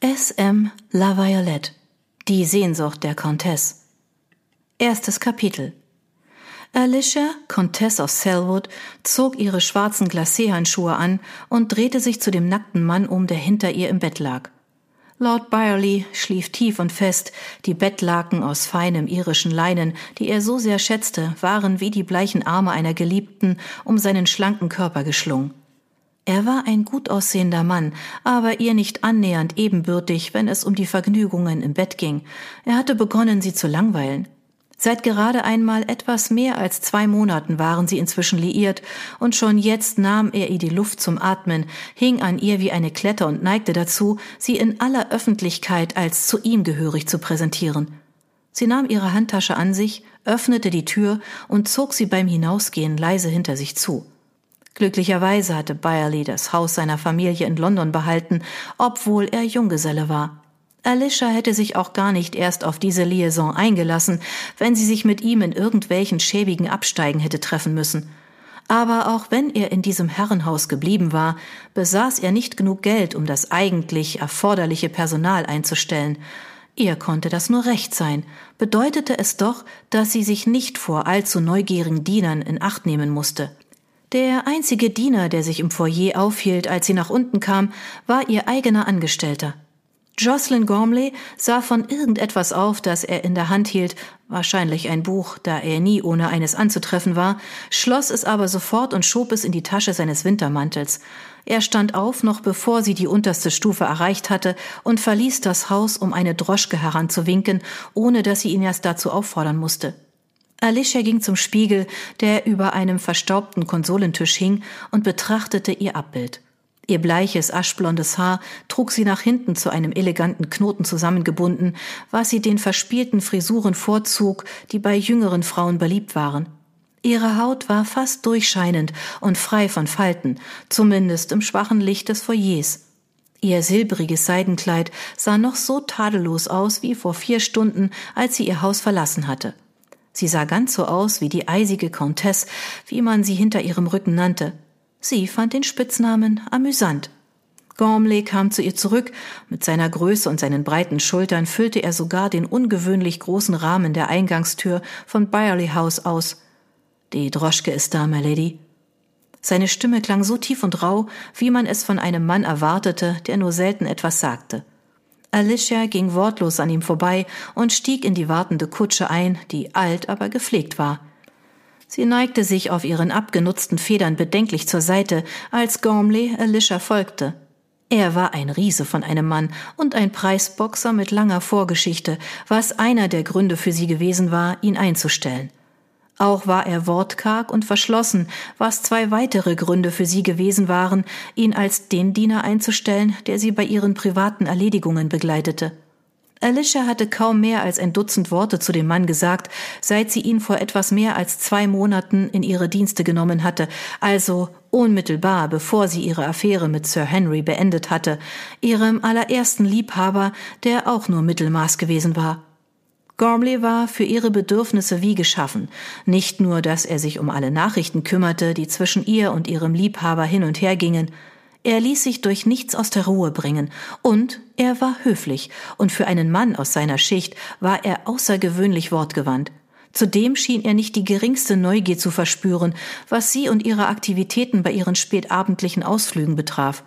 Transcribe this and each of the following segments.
S.M. La Violette Die Sehnsucht der Comtesse Erstes Kapitel Alicia, Comtesse of Selwood, zog ihre schwarzen Glacéhandschuhe an und drehte sich zu dem nackten Mann um, der hinter ihr im Bett lag. Lord Byerley schlief tief und fest, die Bettlaken aus feinem irischen Leinen, die er so sehr schätzte, waren wie die bleichen Arme einer Geliebten um seinen schlanken Körper geschlungen. Er war ein gut aussehender Mann, aber ihr nicht annähernd ebenbürtig, wenn es um die Vergnügungen im Bett ging. Er hatte begonnen, sie zu langweilen. Seit gerade einmal etwas mehr als zwei Monaten waren sie inzwischen liiert, und schon jetzt nahm er ihr die Luft zum Atmen, hing an ihr wie eine Klette und neigte dazu, sie in aller Öffentlichkeit als zu ihm gehörig zu präsentieren. Sie nahm ihre Handtasche an sich, öffnete die Tür und zog sie beim Hinausgehen leise hinter sich zu. Glücklicherweise hatte Byerley das Haus seiner Familie in London behalten, obwohl er Junggeselle war. Alicia hätte sich auch gar nicht erst auf diese Liaison eingelassen, wenn sie sich mit ihm in irgendwelchen schäbigen Absteigen hätte treffen müssen. Aber auch wenn er in diesem Herrenhaus geblieben war, besaß er nicht genug Geld, um das eigentlich erforderliche Personal einzustellen. Ihr konnte das nur recht sein, bedeutete es doch, dass sie sich nicht vor allzu neugierigen Dienern in Acht nehmen musste. Der einzige Diener, der sich im Foyer aufhielt, als sie nach unten kam, war ihr eigener Angestellter. Jocelyn Gormley sah von irgendetwas auf, das er in der Hand hielt, wahrscheinlich ein Buch, da er nie ohne eines anzutreffen war, schloss es aber sofort und schob es in die Tasche seines Wintermantels. Er stand auf, noch bevor sie die unterste Stufe erreicht hatte, und verließ das Haus, um eine Droschke heranzuwinken, ohne dass sie ihn erst dazu auffordern musste. Alicia ging zum Spiegel, der über einem verstaubten Konsolentisch hing, und betrachtete ihr Abbild. Ihr bleiches, aschblondes Haar trug sie nach hinten zu einem eleganten Knoten zusammengebunden, was sie den verspielten Frisuren vorzog, die bei jüngeren Frauen beliebt waren. Ihre Haut war fast durchscheinend und frei von Falten, zumindest im schwachen Licht des Foyers. Ihr silbriges Seidenkleid sah noch so tadellos aus wie vor vier Stunden, als sie ihr Haus verlassen hatte. Sie sah ganz so aus wie die eisige Countess, wie man sie hinter ihrem Rücken nannte. Sie fand den Spitznamen amüsant. Gormley kam zu ihr zurück. Mit seiner Größe und seinen breiten Schultern füllte er sogar den ungewöhnlich großen Rahmen der Eingangstür von Byerley House aus. Die Droschke ist da, my Lady. Seine Stimme klang so tief und rau, wie man es von einem Mann erwartete, der nur selten etwas sagte. Alicia ging wortlos an ihm vorbei und stieg in die wartende Kutsche ein, die alt, aber gepflegt war. Sie neigte sich auf ihren abgenutzten Federn bedenklich zur Seite, als Gormley Alicia folgte. Er war ein Riese von einem Mann und ein Preisboxer mit langer Vorgeschichte, was einer der Gründe für sie gewesen war, ihn einzustellen. Auch war er wortkarg und verschlossen, was zwei weitere Gründe für sie gewesen waren, ihn als den Diener einzustellen, der sie bei ihren privaten Erledigungen begleitete. Alicia hatte kaum mehr als ein Dutzend Worte zu dem Mann gesagt, seit sie ihn vor etwas mehr als zwei Monaten in ihre Dienste genommen hatte, also unmittelbar bevor sie ihre Affäre mit Sir Henry beendet hatte, ihrem allerersten Liebhaber, der auch nur Mittelmaß gewesen war. Gormley war für ihre Bedürfnisse wie geschaffen. Nicht nur, dass er sich um alle Nachrichten kümmerte, die zwischen ihr und ihrem Liebhaber hin und her gingen, er ließ sich durch nichts aus der Ruhe bringen, und er war höflich, und für einen Mann aus seiner Schicht war er außergewöhnlich wortgewandt. Zudem schien er nicht die geringste Neugier zu verspüren, was sie und ihre Aktivitäten bei ihren spätabendlichen Ausflügen betraf.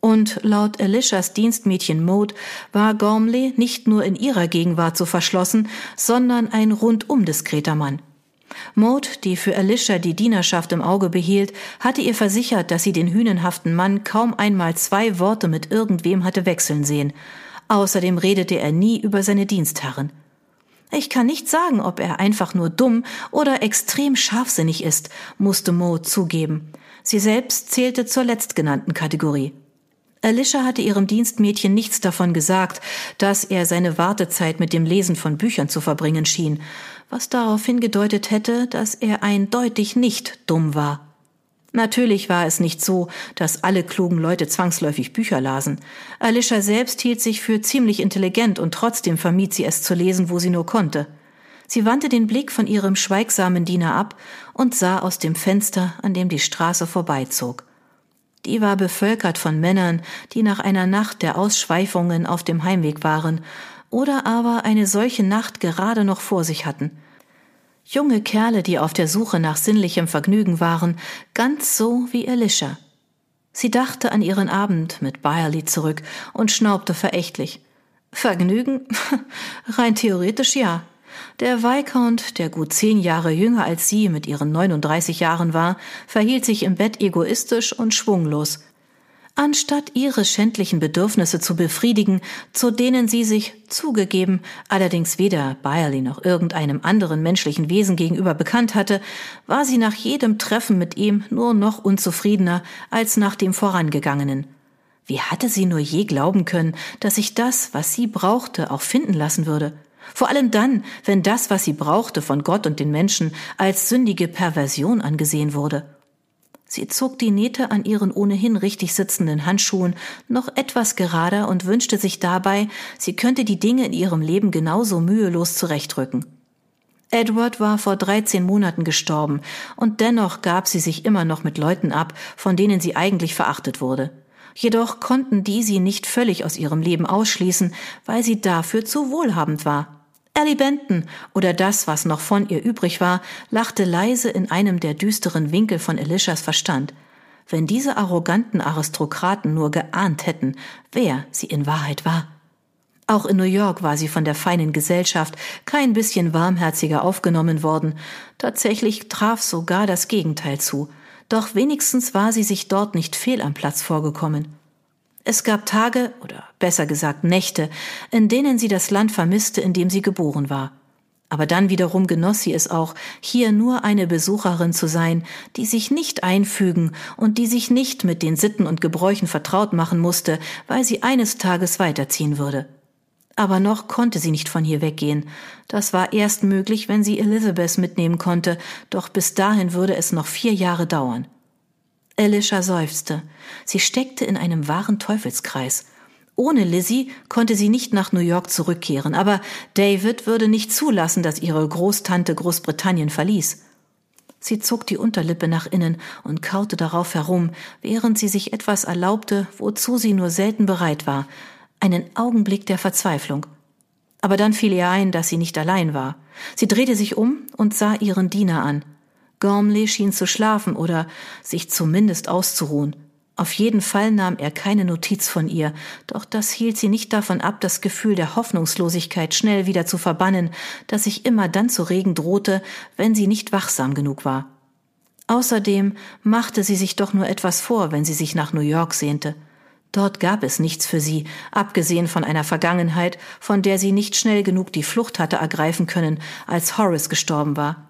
Und laut Alicias Dienstmädchen Maud war Gormley nicht nur in ihrer Gegenwart so verschlossen, sondern ein rundum diskreter Mann. Maud, die für Alicia die Dienerschaft im Auge behielt, hatte ihr versichert, dass sie den hünenhaften Mann kaum einmal zwei Worte mit irgendwem hatte wechseln sehen. Außerdem redete er nie über seine Dienstherren. Ich kann nicht sagen, ob er einfach nur dumm oder extrem scharfsinnig ist, musste Maud zugeben. Sie selbst zählte zur letztgenannten Kategorie. Alicia hatte ihrem Dienstmädchen nichts davon gesagt, dass er seine Wartezeit mit dem Lesen von Büchern zu verbringen schien, was darauf hingedeutet hätte, dass er eindeutig nicht dumm war. Natürlich war es nicht so, dass alle klugen Leute zwangsläufig Bücher lasen. Alicia selbst hielt sich für ziemlich intelligent und trotzdem vermied sie es zu lesen, wo sie nur konnte. Sie wandte den Blick von ihrem schweigsamen Diener ab und sah aus dem Fenster, an dem die Straße vorbeizog. Die war bevölkert von Männern, die nach einer Nacht der Ausschweifungen auf dem Heimweg waren oder aber eine solche Nacht gerade noch vor sich hatten. Junge Kerle, die auf der Suche nach sinnlichem Vergnügen waren, ganz so wie Elisha. Sie dachte an ihren Abend mit Byerly zurück und schnaubte verächtlich. Vergnügen? Rein theoretisch ja. Der Viscount, der gut zehn Jahre jünger als sie mit ihren 39 Jahren war, verhielt sich im Bett egoistisch und schwunglos. Anstatt ihre schändlichen Bedürfnisse zu befriedigen, zu denen sie sich zugegeben, allerdings weder Byerly noch irgendeinem anderen menschlichen Wesen gegenüber bekannt hatte, war sie nach jedem Treffen mit ihm nur noch unzufriedener als nach dem vorangegangenen. Wie hatte sie nur je glauben können, dass sich das, was sie brauchte, auch finden lassen würde? Vor allem dann, wenn das, was sie brauchte, von Gott und den Menschen als sündige Perversion angesehen wurde. Sie zog die Nähte an ihren ohnehin richtig sitzenden Handschuhen noch etwas gerader und wünschte sich dabei, sie könnte die Dinge in ihrem Leben genauso mühelos zurechtrücken. Edward war vor 13 Monaten gestorben und dennoch gab sie sich immer noch mit Leuten ab, von denen sie eigentlich verachtet wurde. Jedoch konnten die sie nicht völlig aus ihrem Leben ausschließen, weil sie dafür zu wohlhabend war. Ellie Benton oder das, was noch von ihr übrig war, lachte leise in einem der düsteren Winkel von Elishas Verstand. Wenn diese arroganten Aristokraten nur geahnt hätten, wer sie in Wahrheit war. Auch in New York war sie von der feinen Gesellschaft kein bisschen warmherziger aufgenommen worden. Tatsächlich traf sogar das Gegenteil zu. Doch wenigstens war sie sich dort nicht fehl am Platz vorgekommen. Es gab Tage oder besser gesagt Nächte, in denen sie das Land vermisste, in dem sie geboren war. Aber dann wiederum genoss sie es auch, hier nur eine Besucherin zu sein, die sich nicht einfügen und die sich nicht mit den Sitten und Gebräuchen vertraut machen musste, weil sie eines Tages weiterziehen würde. Aber noch konnte sie nicht von hier weggehen. Das war erst möglich, wenn sie Elizabeth mitnehmen konnte, doch bis dahin würde es noch vier Jahre dauern. Alicia seufzte. Sie steckte in einem wahren Teufelskreis. Ohne Lizzie konnte sie nicht nach New York zurückkehren, aber David würde nicht zulassen, dass ihre Großtante Großbritannien verließ. Sie zog die Unterlippe nach innen und kaute darauf herum, während sie sich etwas erlaubte, wozu sie nur selten bereit war, einen Augenblick der Verzweiflung. Aber dann fiel ihr ein, dass sie nicht allein war. Sie drehte sich um und sah ihren Diener an. Gormley schien zu schlafen oder sich zumindest auszuruhen. Auf jeden Fall nahm er keine Notiz von ihr, doch das hielt sie nicht davon ab, das Gefühl der Hoffnungslosigkeit schnell wieder zu verbannen, das sich immer dann zu regen drohte, wenn sie nicht wachsam genug war. Außerdem machte sie sich doch nur etwas vor, wenn sie sich nach New York sehnte. Dort gab es nichts für sie, abgesehen von einer Vergangenheit, von der sie nicht schnell genug die Flucht hatte ergreifen können, als Horace gestorben war.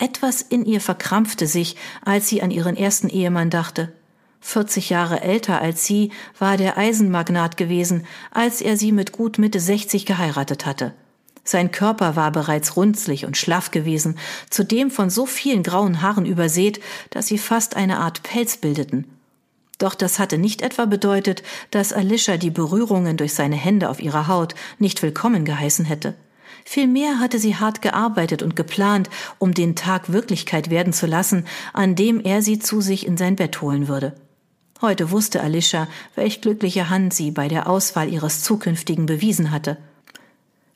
Etwas in ihr verkrampfte sich, als sie an ihren ersten Ehemann dachte. 40 Jahre älter als sie war der Eisenmagnat gewesen, als er sie mit gut Mitte 60 geheiratet hatte. Sein Körper war bereits runzlig und schlaff gewesen, zudem von so vielen grauen Haaren übersät, dass sie fast eine Art Pelz bildeten. Doch das hatte nicht etwa bedeutet, dass Alicia die Berührungen durch seine Hände auf ihrer Haut nicht willkommen geheißen hätte. Vielmehr hatte sie hart gearbeitet und geplant, um den Tag Wirklichkeit werden zu lassen, an dem er sie zu sich in sein Bett holen würde. Heute wusste Alicia, welch glückliche Hand sie bei der Auswahl ihres zukünftigen bewiesen hatte.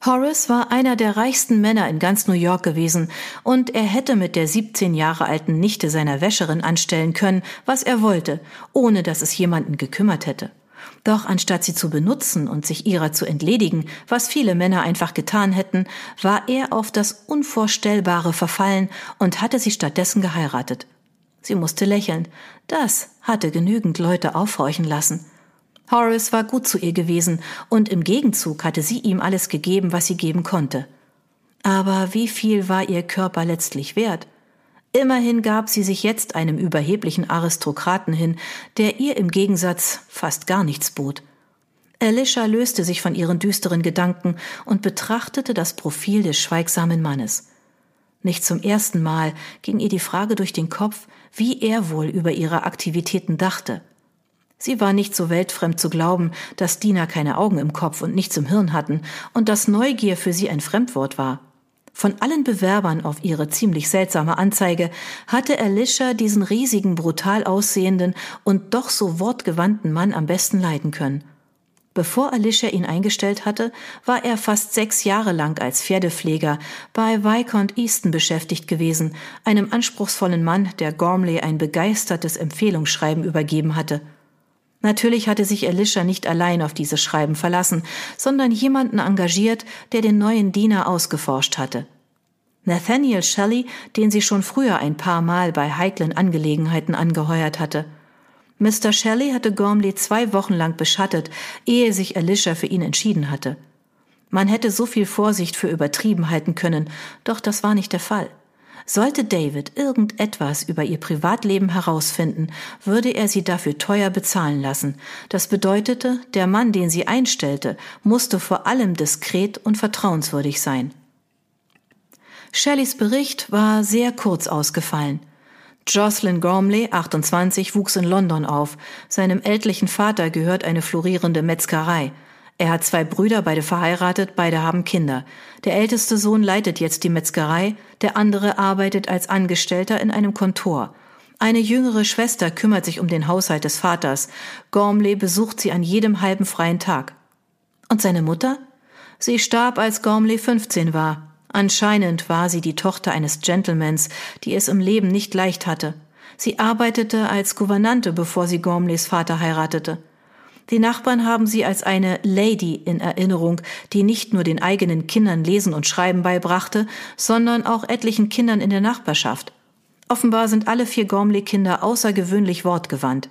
Horace war einer der reichsten Männer in ganz New York gewesen, und er hätte mit der 17 Jahre alten Nichte seiner Wäscherin anstellen können, was er wollte, ohne dass es jemanden gekümmert hätte. Doch anstatt sie zu benutzen und sich ihrer zu entledigen, was viele Männer einfach getan hätten, war er auf das Unvorstellbare verfallen und hatte sie stattdessen geheiratet. Sie musste lächeln. Das hatte genügend Leute aufhorchen lassen. Horace war gut zu ihr gewesen, und im Gegenzug hatte sie ihm alles gegeben, was sie geben konnte. Aber wie viel war ihr Körper letztlich wert? Immerhin gab sie sich jetzt einem überheblichen Aristokraten hin, der ihr im Gegensatz fast gar nichts bot. Alicia löste sich von ihren düsteren Gedanken und betrachtete das Profil des schweigsamen Mannes. Nicht zum ersten Mal ging ihr die Frage durch den Kopf, wie er wohl über ihre Aktivitäten dachte. Sie war nicht so weltfremd zu glauben, dass Diener keine Augen im Kopf und nichts im Hirn hatten und dass Neugier für sie ein Fremdwort war. Von allen Bewerbern auf ihre ziemlich seltsame Anzeige hatte Alicia diesen riesigen, brutal aussehenden und doch so wortgewandten Mann am besten leiden können. Bevor Alicia ihn eingestellt hatte, war er fast sechs Jahre lang als Pferdepfleger bei Viscount Easton beschäftigt gewesen, einem anspruchsvollen Mann, der Gormley ein begeistertes Empfehlungsschreiben übergeben hatte. Natürlich hatte sich Alicia nicht allein auf dieses Schreiben verlassen, sondern jemanden engagiert, der den neuen Diener ausgeforscht hatte. Nathaniel Shelley, den sie schon früher ein paar Mal bei heiklen Angelegenheiten angeheuert hatte – Mr. Shelley hatte Gormley zwei Wochen lang beschattet, ehe sich Alicia für ihn entschieden hatte. Man hätte so viel Vorsicht für übertrieben halten können, doch das war nicht der Fall. Sollte David irgendetwas über ihr Privatleben herausfinden, würde er sie dafür teuer bezahlen lassen. Das bedeutete, der Mann, den sie einstellte, musste vor allem diskret und vertrauenswürdig sein. Shelleys Bericht war sehr kurz ausgefallen. Jocelyn Gormley, 28, wuchs in London auf. Seinem ältlichen Vater gehört eine florierende Metzgerei. Er hat zwei Brüder, beide verheiratet, beide haben Kinder. Der älteste Sohn leitet jetzt die Metzgerei, der andere arbeitet als Angestellter in einem Kontor. Eine jüngere Schwester kümmert sich um den Haushalt des Vaters. Gormley besucht sie an jedem halben freien Tag. Und seine Mutter? Sie starb, als Gormley 15 war. Anscheinend war sie die Tochter eines Gentlemans, die es im Leben nicht leicht hatte. Sie arbeitete als Gouvernante, bevor sie Gormleys Vater heiratete. Die Nachbarn haben sie als eine Lady in Erinnerung, die nicht nur den eigenen Kindern Lesen und Schreiben beibrachte, sondern auch etlichen Kindern in der Nachbarschaft. Offenbar sind alle vier Gormley-Kinder außergewöhnlich wortgewandt.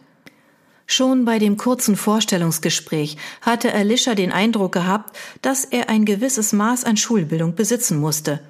Schon bei dem kurzen Vorstellungsgespräch hatte Alicia den Eindruck gehabt, dass er ein gewisses Maß an Schulbildung besitzen musste.